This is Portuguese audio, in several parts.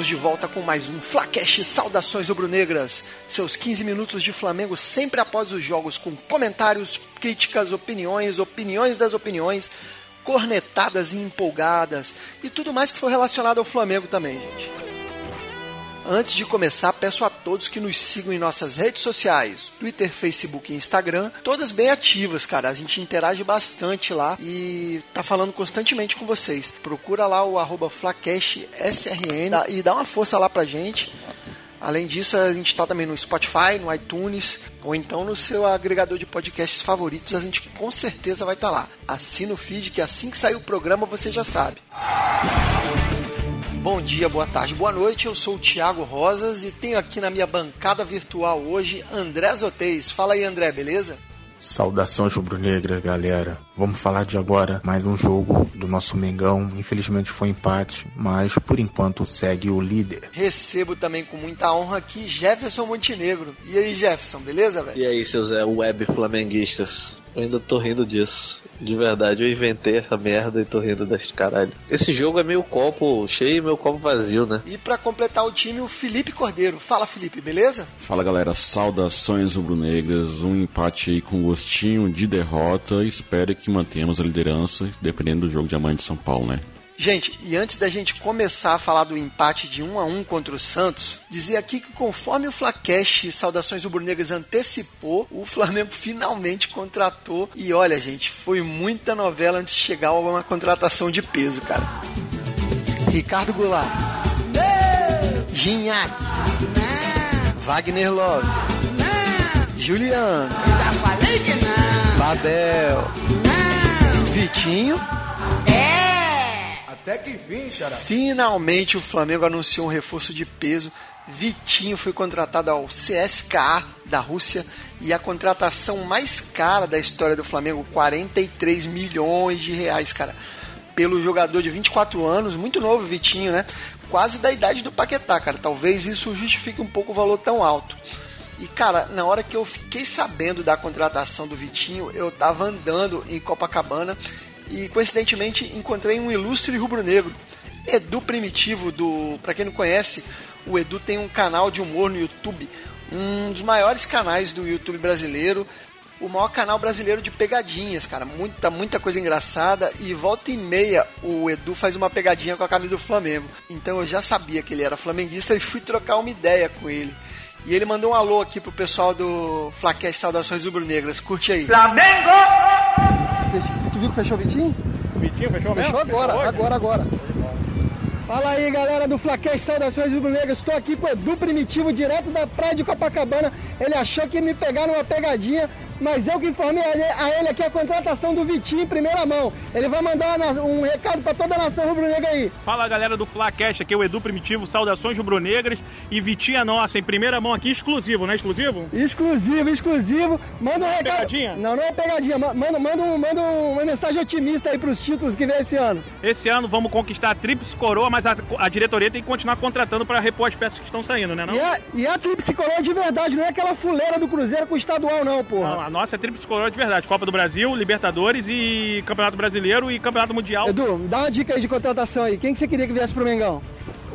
Estamos de volta com mais um Flacash Saudações Rubro-Negras. Seus 15 minutos de Flamengo sempre após os jogos com comentários, críticas, opiniões, opiniões das opiniões, cornetadas e empolgadas e tudo mais que for relacionado ao Flamengo também, gente. Antes de começar, peço a todos que nos sigam em nossas redes sociais, Twitter, Facebook e Instagram, todas bem ativas, cara. A gente interage bastante lá e tá falando constantemente com vocês. Procura lá o arroba FlacashSRN e dá uma força lá pra gente. Além disso, a gente está também no Spotify, no iTunes ou então no seu agregador de podcasts favoritos. A gente com certeza vai estar tá lá. Assina o feed que assim que sair o programa você já sabe. Bom dia, boa tarde, boa noite. Eu sou o Thiago Rosas e tenho aqui na minha bancada virtual hoje André Zotez. Fala aí, André, beleza? Saudações rubro-negra, galera. Vamos falar de agora mais um jogo do nosso Mengão. Infelizmente foi empate, mas por enquanto segue o líder. Recebo também com muita honra aqui Jefferson Montenegro. E aí, Jefferson, beleza, velho? E aí, seus é, web flamenguistas? Eu ainda tô rindo disso. De verdade, eu inventei essa merda e tô rindo desse caralho. Esse jogo é meio copo cheio e meu copo vazio, né? E para completar o time, o Felipe Cordeiro. Fala, Felipe, beleza? Fala, galera. Saudações rubro-negras. Um empate aí com gostinho de derrota. Espero que mantenhamos a liderança, dependendo do jogo de amanhã de São Paulo, né? Gente, e antes da gente começar a falar do empate de 1 a 1 contra o Santos, dizer aqui que conforme o Flacash Saudações Rubro-Negras antecipou, o Flamengo finalmente contratou. E olha, gente, foi muita novela antes de chegar a uma contratação de peso, cara. Ricardo Goulart, Gignac, Wagner Love, Juliano, Babel, Vitinho até que fim, Xará. Finalmente o Flamengo anunciou um reforço de peso. Vitinho foi contratado ao CSKA da Rússia e a contratação mais cara da história do Flamengo, 43 milhões de reais, cara. Pelo jogador de 24 anos, muito novo Vitinho, né? Quase da idade do Paquetá, cara. Talvez isso justifique um pouco o valor tão alto. E, cara, na hora que eu fiquei sabendo da contratação do Vitinho, eu tava andando em Copacabana e coincidentemente encontrei um ilustre rubro-negro, Edu Primitivo do, para quem não conhece, o Edu tem um canal de humor no YouTube, um dos maiores canais do YouTube brasileiro, o maior canal brasileiro de pegadinhas, cara, muita muita coisa engraçada e volta e meia o Edu faz uma pegadinha com a camisa do Flamengo. Então eu já sabia que ele era flamenguista e fui trocar uma ideia com ele. E ele mandou um alô aqui pro pessoal do Flaquete Saudações Rubro-Negras. Curte aí. Flamengo! Viu que fechou o Vitinho? Vitinho fechou mesmo? Fechou agora, fechou agora, agora. Fala aí, galera do Flaquete Saudações Rubro-Negras. Estou aqui com o Edu Primitivo, direto da praia de Copacabana. Ele achou que ia me pegar numa pegadinha, mas eu que informei a ele aqui a contratação do Vitinho em primeira mão. Ele vai mandar um recado para toda a nação rubro-negra aí. Fala galera do Flacast, aqui é o Edu Primitivo, saudações rubro-negras e Vitinho é nossa, em primeira mão aqui, exclusivo, não é exclusivo? Exclusivo, exclusivo. Manda um recado. Pegadinha? Não, não é pegadinha. Manda, manda, um, manda uma mensagem otimista aí pros títulos que vem esse ano. Esse ano vamos conquistar a Tríplice Coroa, mas a, a diretoria tem que continuar contratando para repor as peças que estão saindo, né? Não? E, a, e a Tríplice Coroa de verdade, não é aquela fuleira do Cruzeiro com o estadual, não, porra. Não, nossa é Tríplice Coroa de verdade. Copa do Brasil, Libertadores e Campeonato Brasileiro e Campeonato Mundial. Edu, dá uma dica aí de contratação aí. Quem que você queria que viesse pro Mengão?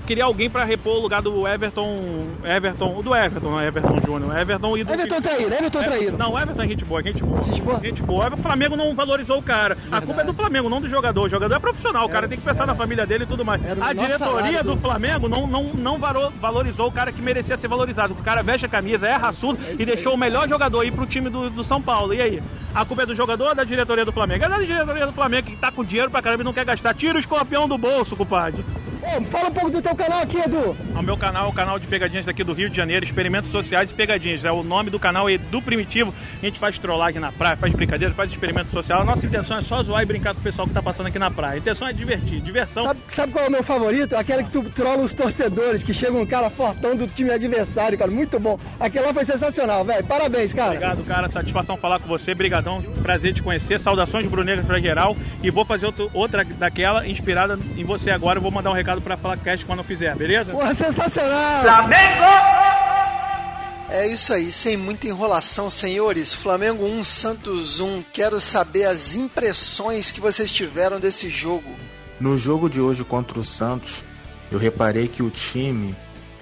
Queria alguém pra repor o lugar do Everton. Everton. Do Everton, não é Everton Júnior. Everton e do. Everton traído, Everton traído. Não, Everton é gente boa, gente boa. Gente boa? Gente boa. O Flamengo não valorizou o cara. A culpa é do Flamengo, não do jogador. O jogador é profissional, o cara tem que pensar na família dele e tudo mais. Era A diretoria do do- Flamengo não, não, não valorizou o cara que merecia ser valorizado. O cara veste a camisa, é raçudo e deixou o melhor jogador ir pro time do, do São Paulo. E aí? A culpa é do jogador ou da diretoria do Flamengo? É da diretoria do Flamengo que tá com dinheiro pra caramba e não quer gastar. Tira o escorpião do bolso, compadre. Ô, fala um pouco do teu canal aqui, Edu. O meu canal é o canal de pegadinhas daqui do Rio de Janeiro, Experimentos Sociais e Pegadinhas. É o nome do canal Edu Primitivo. A gente faz trollagem na praia, faz brincadeira, faz experimento social. A nossa intenção é só zoar e brincar com o pessoal que tá passando aqui na praia. A intenção é divertir, diversão. Sabe, sabe qual é o meu favorito? Aquele que tu trola os torcedores, que chega um cara fortão do time adversário, cara. Muito bom. Aquele lá foi sensacional, velho. Parabéns, cara. Obrigado, cara. Satisfação falar com você. Brigadão. Prazer te conhecer. Saudações brunegras pra geral. E vou fazer outro- outra daquela inspirada em você agora. Eu vou mandar um recado pra Fala Cast quando fizer, beleza? Porra, sensacional. É isso aí, sem muita enrolação, senhores. Flamengo 1, Santos 1. Quero saber as impressões que vocês tiveram desse jogo. No jogo de hoje contra o Santos, eu reparei que o time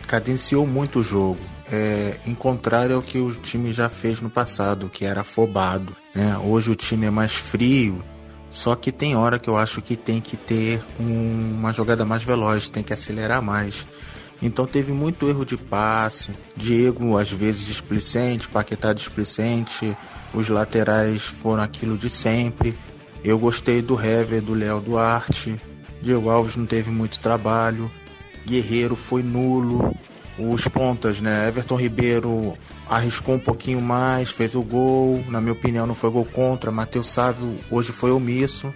cadenciou muito o jogo. É, em contrário ao que o time já fez no passado, que era afobado. Né? Hoje o time é mais frio, só que tem hora que eu acho que tem que ter um- uma jogada mais veloz, tem que acelerar mais. Então teve muito erro de passe, Diego às vezes displicente, Paquetá displicente, os laterais foram aquilo de sempre. Eu gostei do Hever, do Léo Duarte, Diego Alves não teve muito trabalho, Guerreiro foi nulo, os pontas, né? Everton Ribeiro arriscou um pouquinho mais, fez o gol, na minha opinião não foi gol contra, Matheus Sávio hoje foi omisso.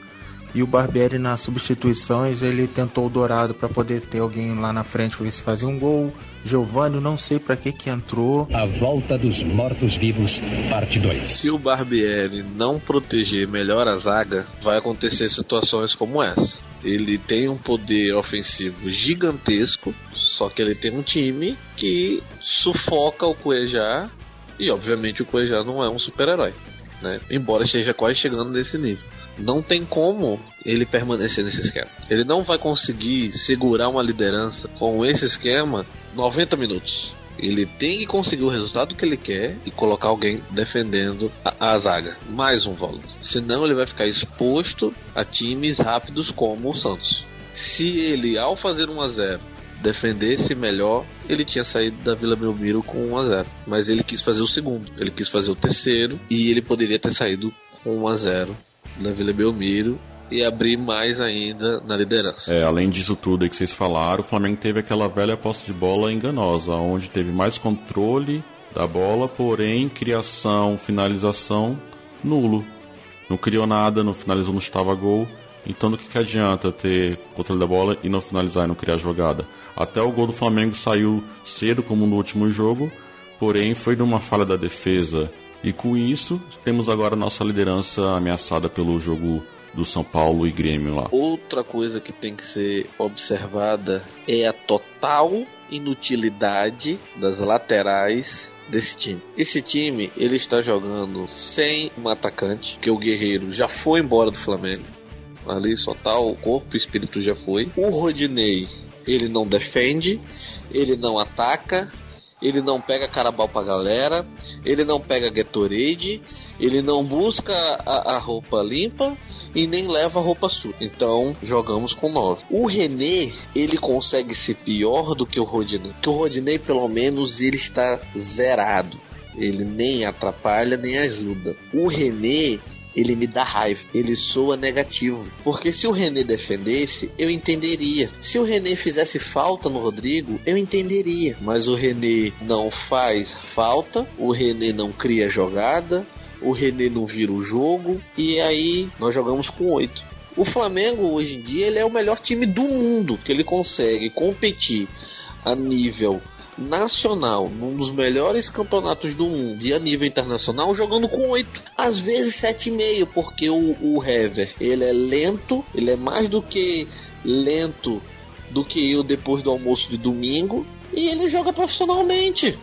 E o Barbieri nas substituições, ele tentou o Dourado para poder ter alguém lá na frente para ver se fazia um gol. Giovanni, não sei para que que entrou. A Volta dos Mortos-Vivos, parte 2. Se o Barbieri não proteger melhor a zaga, vai acontecer situações como essa. Ele tem um poder ofensivo gigantesco, só que ele tem um time que sufoca o Cuejá e obviamente o Cuejá não é um super-herói, né? Embora esteja quase chegando nesse nível. Não tem como ele permanecer nesse esquema. Ele não vai conseguir segurar uma liderança com esse esquema 90 minutos. Ele tem que conseguir o resultado que ele quer e colocar alguém defendendo a, a zaga. Mais um volante. Senão ele vai ficar exposto a times rápidos como o Santos. Se ele, ao fazer 1 a 0 defendesse melhor, ele tinha saído da Vila Belmiro com 1 a 0 Mas ele quis fazer o segundo, ele quis fazer o terceiro e ele poderia ter saído com 1 a 0 da Vila Belmiro e abrir mais ainda na liderança. É, além disso tudo aí que vocês falaram, o Flamengo teve aquela velha posse de bola enganosa, onde teve mais controle da bola, porém criação, finalização nulo. Não criou nada, não finalizou, não estava gol. Então do que, que adianta ter controle da bola e não finalizar e não criar jogada? Até o gol do Flamengo saiu cedo como no último jogo, porém foi de uma falha da defesa. E com isso, temos agora nossa liderança ameaçada pelo jogo do São Paulo e Grêmio lá. Outra coisa que tem que ser observada é a total inutilidade das laterais desse time. Esse time, ele está jogando sem um atacante, que o Guerreiro já foi embora do Flamengo. Ali só tá o corpo, o espírito já foi. O Rodinei, ele não defende, ele não ataca, ele não pega carabal pra galera, ele não pega Gatorade, ele não busca a, a roupa limpa e nem leva roupa suja. Então, jogamos com 9. O René, ele consegue ser pior do que o Rodinei. Porque o Rodinei, pelo menos, ele está zerado. Ele nem atrapalha, nem ajuda. O René, ele me dá raiva. Ele soa negativo. Porque se o René defendesse, eu entenderia. Se o René fizesse falta no Rodrigo, eu entenderia. Mas o René não faz falta, o René não cria jogada, o René não vira o jogo, e aí nós jogamos com oito. O Flamengo hoje em dia ele é o melhor time do mundo, que ele consegue competir a nível nacional, num dos melhores campeonatos do mundo e a nível internacional, jogando com 8, às vezes 7,5, porque o, o Hever, ele é lento, ele é mais do que lento do que eu depois do almoço de domingo, e ele joga profissionalmente.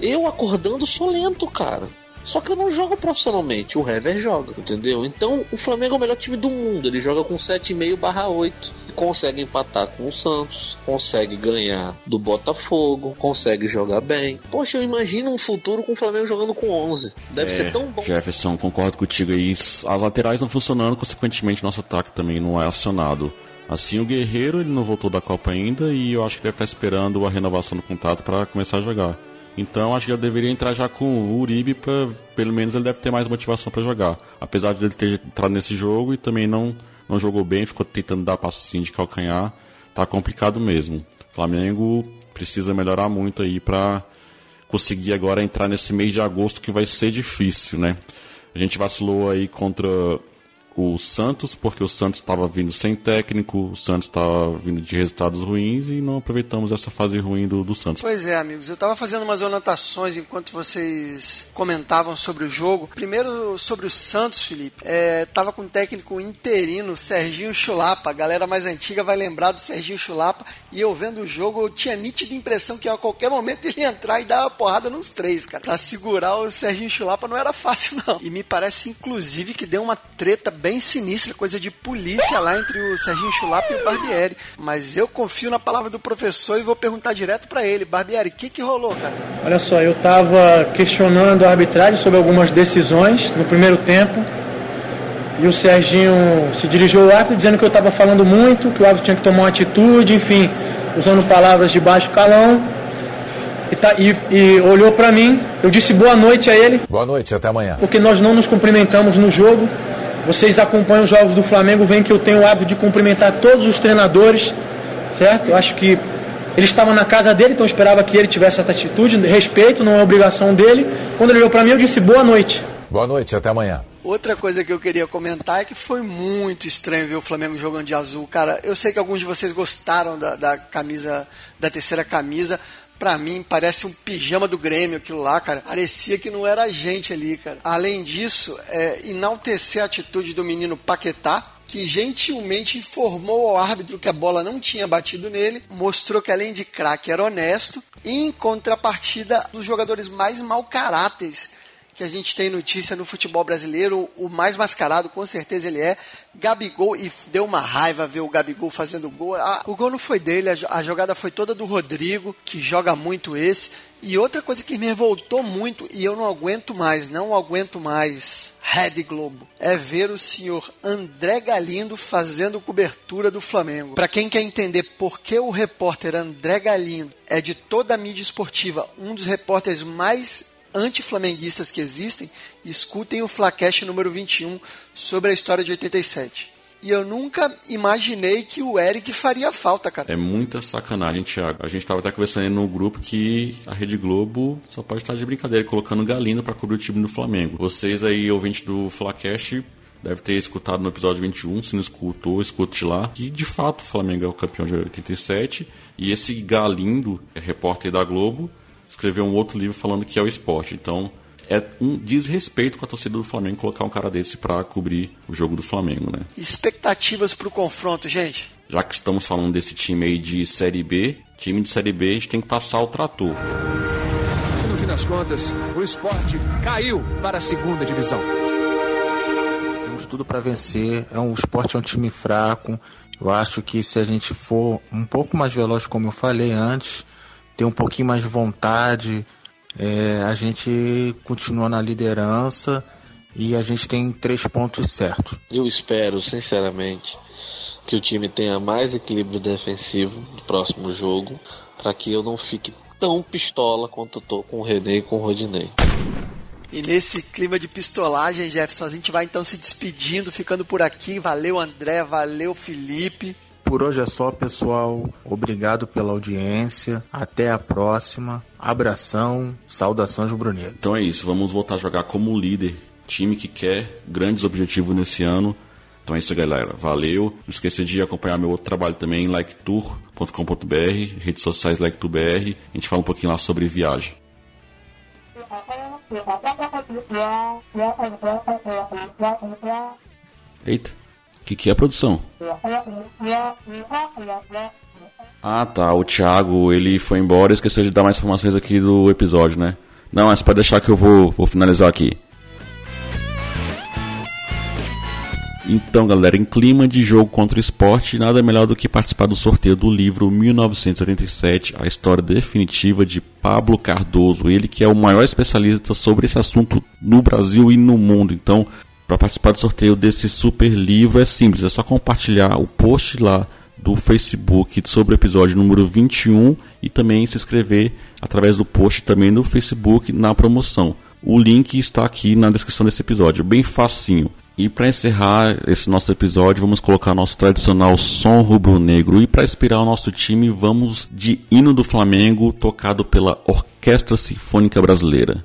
Eu acordando sou lento, cara. Só que eu não jogo profissionalmente, o Hever joga, entendeu? Então o Flamengo é o melhor time do mundo, ele joga com 7,5 barra 8. consegue empatar com o Santos, consegue ganhar do Botafogo, consegue jogar bem. Poxa, eu imagino um futuro com o Flamengo jogando com 11. Deve É, ser tão bom. Jefferson, concordo contigo aí. As laterais não funcionando, consequentemente nosso ataque também não é acionado. Assim, o Guerreiro ele não voltou da Copa ainda e eu acho que deve estar esperando a renovação do contrato para começar a jogar. Então, acho que ele deveria entrar já com o Uribe, pra, pelo menos ele deve ter mais motivação para jogar. Apesar de ele ter entrado nesse jogo e também não, não jogou bem, ficou tentando dar passinho de calcanhar, tá complicado mesmo. O Flamengo precisa melhorar muito aí para conseguir agora entrar nesse mês de agosto que vai ser difícil, né? A gente vacilou aí contra o Santos, porque o Santos estava vindo sem técnico, o Santos estava vindo de resultados ruins e não aproveitamos essa fase ruim do, do Santos. Pois é, amigos, eu tava fazendo umas anotações enquanto vocês comentavam sobre o jogo. Primeiro, sobre o Santos, Felipe. É, tava com um técnico interino, Serginho Chulapa. A galera mais antiga vai lembrar do Serginho Chulapa. E eu vendo o jogo, eu tinha nítida impressão que a qualquer momento ele ia entrar e dar uma porrada nos três, cara. Pra segurar o Serginho Chulapa não era fácil, não. E me parece, inclusive, que deu uma treta bem sinistra, coisa de polícia lá entre o Serginho Chulapa e o Barbieri. Mas eu confio na palavra do professor e vou perguntar direto pra ele. Barbieri, o que que rolou, cara? Olha só, eu estava questionando a arbitragem sobre algumas decisões no primeiro tempo. E o Serginho se dirigiu ao árbitro dizendo que eu estava falando muito, que o árbitro tinha que tomar uma atitude, enfim, usando palavras de baixo calão. E, tá- e- e olhou para mim, eu disse boa noite a ele, Boa noite, até amanhã. porque nós não nos cumprimentamos no jogo. Vocês acompanham os jogos do Flamengo, veem que eu tenho o hábito de cumprimentar todos os treinadores, certo? Eu acho que ele estava na casa dele, então eu esperava que ele tivesse essa atitude, respeito, não é obrigação dele. Quando ele olhou para mim, eu disse boa noite. Boa noite, até amanhã. Outra coisa que eu queria comentar é que foi muito estranho ver o Flamengo jogando de azul. Cara, eu sei que alguns de vocês gostaram da, da camisa, da terceira camisa. Pra mim, parece um pijama do Grêmio aquilo lá, cara. Parecia que não era a gente ali, cara. Além disso, é, enaltecer a atitude do menino Paquetá, que gentilmente informou ao árbitro que a bola não tinha batido nele, mostrou que além de craque era honesto, e em contrapartida, dos jogadores mais mau caráteres que a gente tem notícia no futebol brasileiro, o mais mascarado, com certeza ele é, Gabigol, e deu uma raiva ver o Gabigol fazendo gol. Ah, o gol não foi dele, a jo- a jogada foi toda do Rodrigo, que joga muito esse. E outra coisa que me revoltou muito, e eu não aguento mais, não aguento mais, Red Globo, é ver o senhor André Galindo fazendo cobertura do Flamengo. Para quem quer entender por que o repórter André Galindo é de toda a mídia esportiva um dos repórteres mais anti-flamenguistas que existem, escutem o Flacast número 21 sobre a história de 87. E eu nunca imaginei que o Eric faria falta, cara. É muita sacanagem, Thiago. A gente tava até conversando no grupo que a Rede Globo só pode estar de brincadeira, colocando Galindo para cobrir o time do Flamengo. Vocês aí, ouvintes do Flacast, deve ter escutado no episódio 21, se não escutou, escute lá. Que de fato o Flamengo é o campeão de 87. E esse Galindo, é repórter da Globo, escreveu um outro livro falando que é o esporte. Então é um desrespeito com a torcida do Flamengo colocar um cara desse para cobrir o jogo do Flamengo, né? Expectativas pro confronto, gente. Já que estamos falando desse time aí de Série B, time de Série B a gente tem que passar o trator. No fim das contas, o esporte caiu para a segunda divisão. Temos tudo para vencer. É um o esporte é um time fraco. Eu acho que se a gente for um pouco mais veloz, como eu falei antes, ter um pouquinho mais de vontade, é, a gente continua na liderança e a gente tem três pontos certos. Eu espero, sinceramente, que o time tenha mais equilíbrio defensivo no próximo jogo, para que eu não fique tão pistola quanto eu tô com o René e com o Rodinei. E nesse clima de pistolagem, Jefferson, a gente vai então se despedindo, ficando por aqui. Valeu, André, valeu, Felipe. Por hoje é só, pessoal. Obrigado pela audiência. Até a próxima. Abração. Saudações rubro-negro. Então é isso, vamos voltar a jogar como líder, time que quer grandes objetivos nesse ano. Então é isso, galera. Valeu. Não esqueça de acompanhar meu outro trabalho também, liketour.com.br, redes sociais liketour.br. A gente fala um pouquinho lá sobre viagem. Eita, que, que é produção? Ah tá, o Thiago ele foi embora e esqueceu de dar mais informações aqui do episódio, né? Não, mas pode deixar que eu vou, vou finalizar aqui. Então, galera, em clima de jogo contra o esporte, nada melhor do que participar do sorteio do livro 1987, a história definitiva de Pablo Cardoso, ele que é o maior especialista sobre esse assunto no Brasil e no mundo. Então, para participar do sorteio desse super livro é simples, é só compartilhar o post lá do Facebook sobre o episódio número 21 e também se inscrever através do post também no Facebook na promoção. O link está aqui na descrição desse episódio, bem facinho. E para encerrar esse nosso episódio, vamos colocar nosso tradicional som rubro-negro. E para inspirar o nosso time, vamos de Hino do Flamengo, tocado pela Orquestra Sinfônica Brasileira.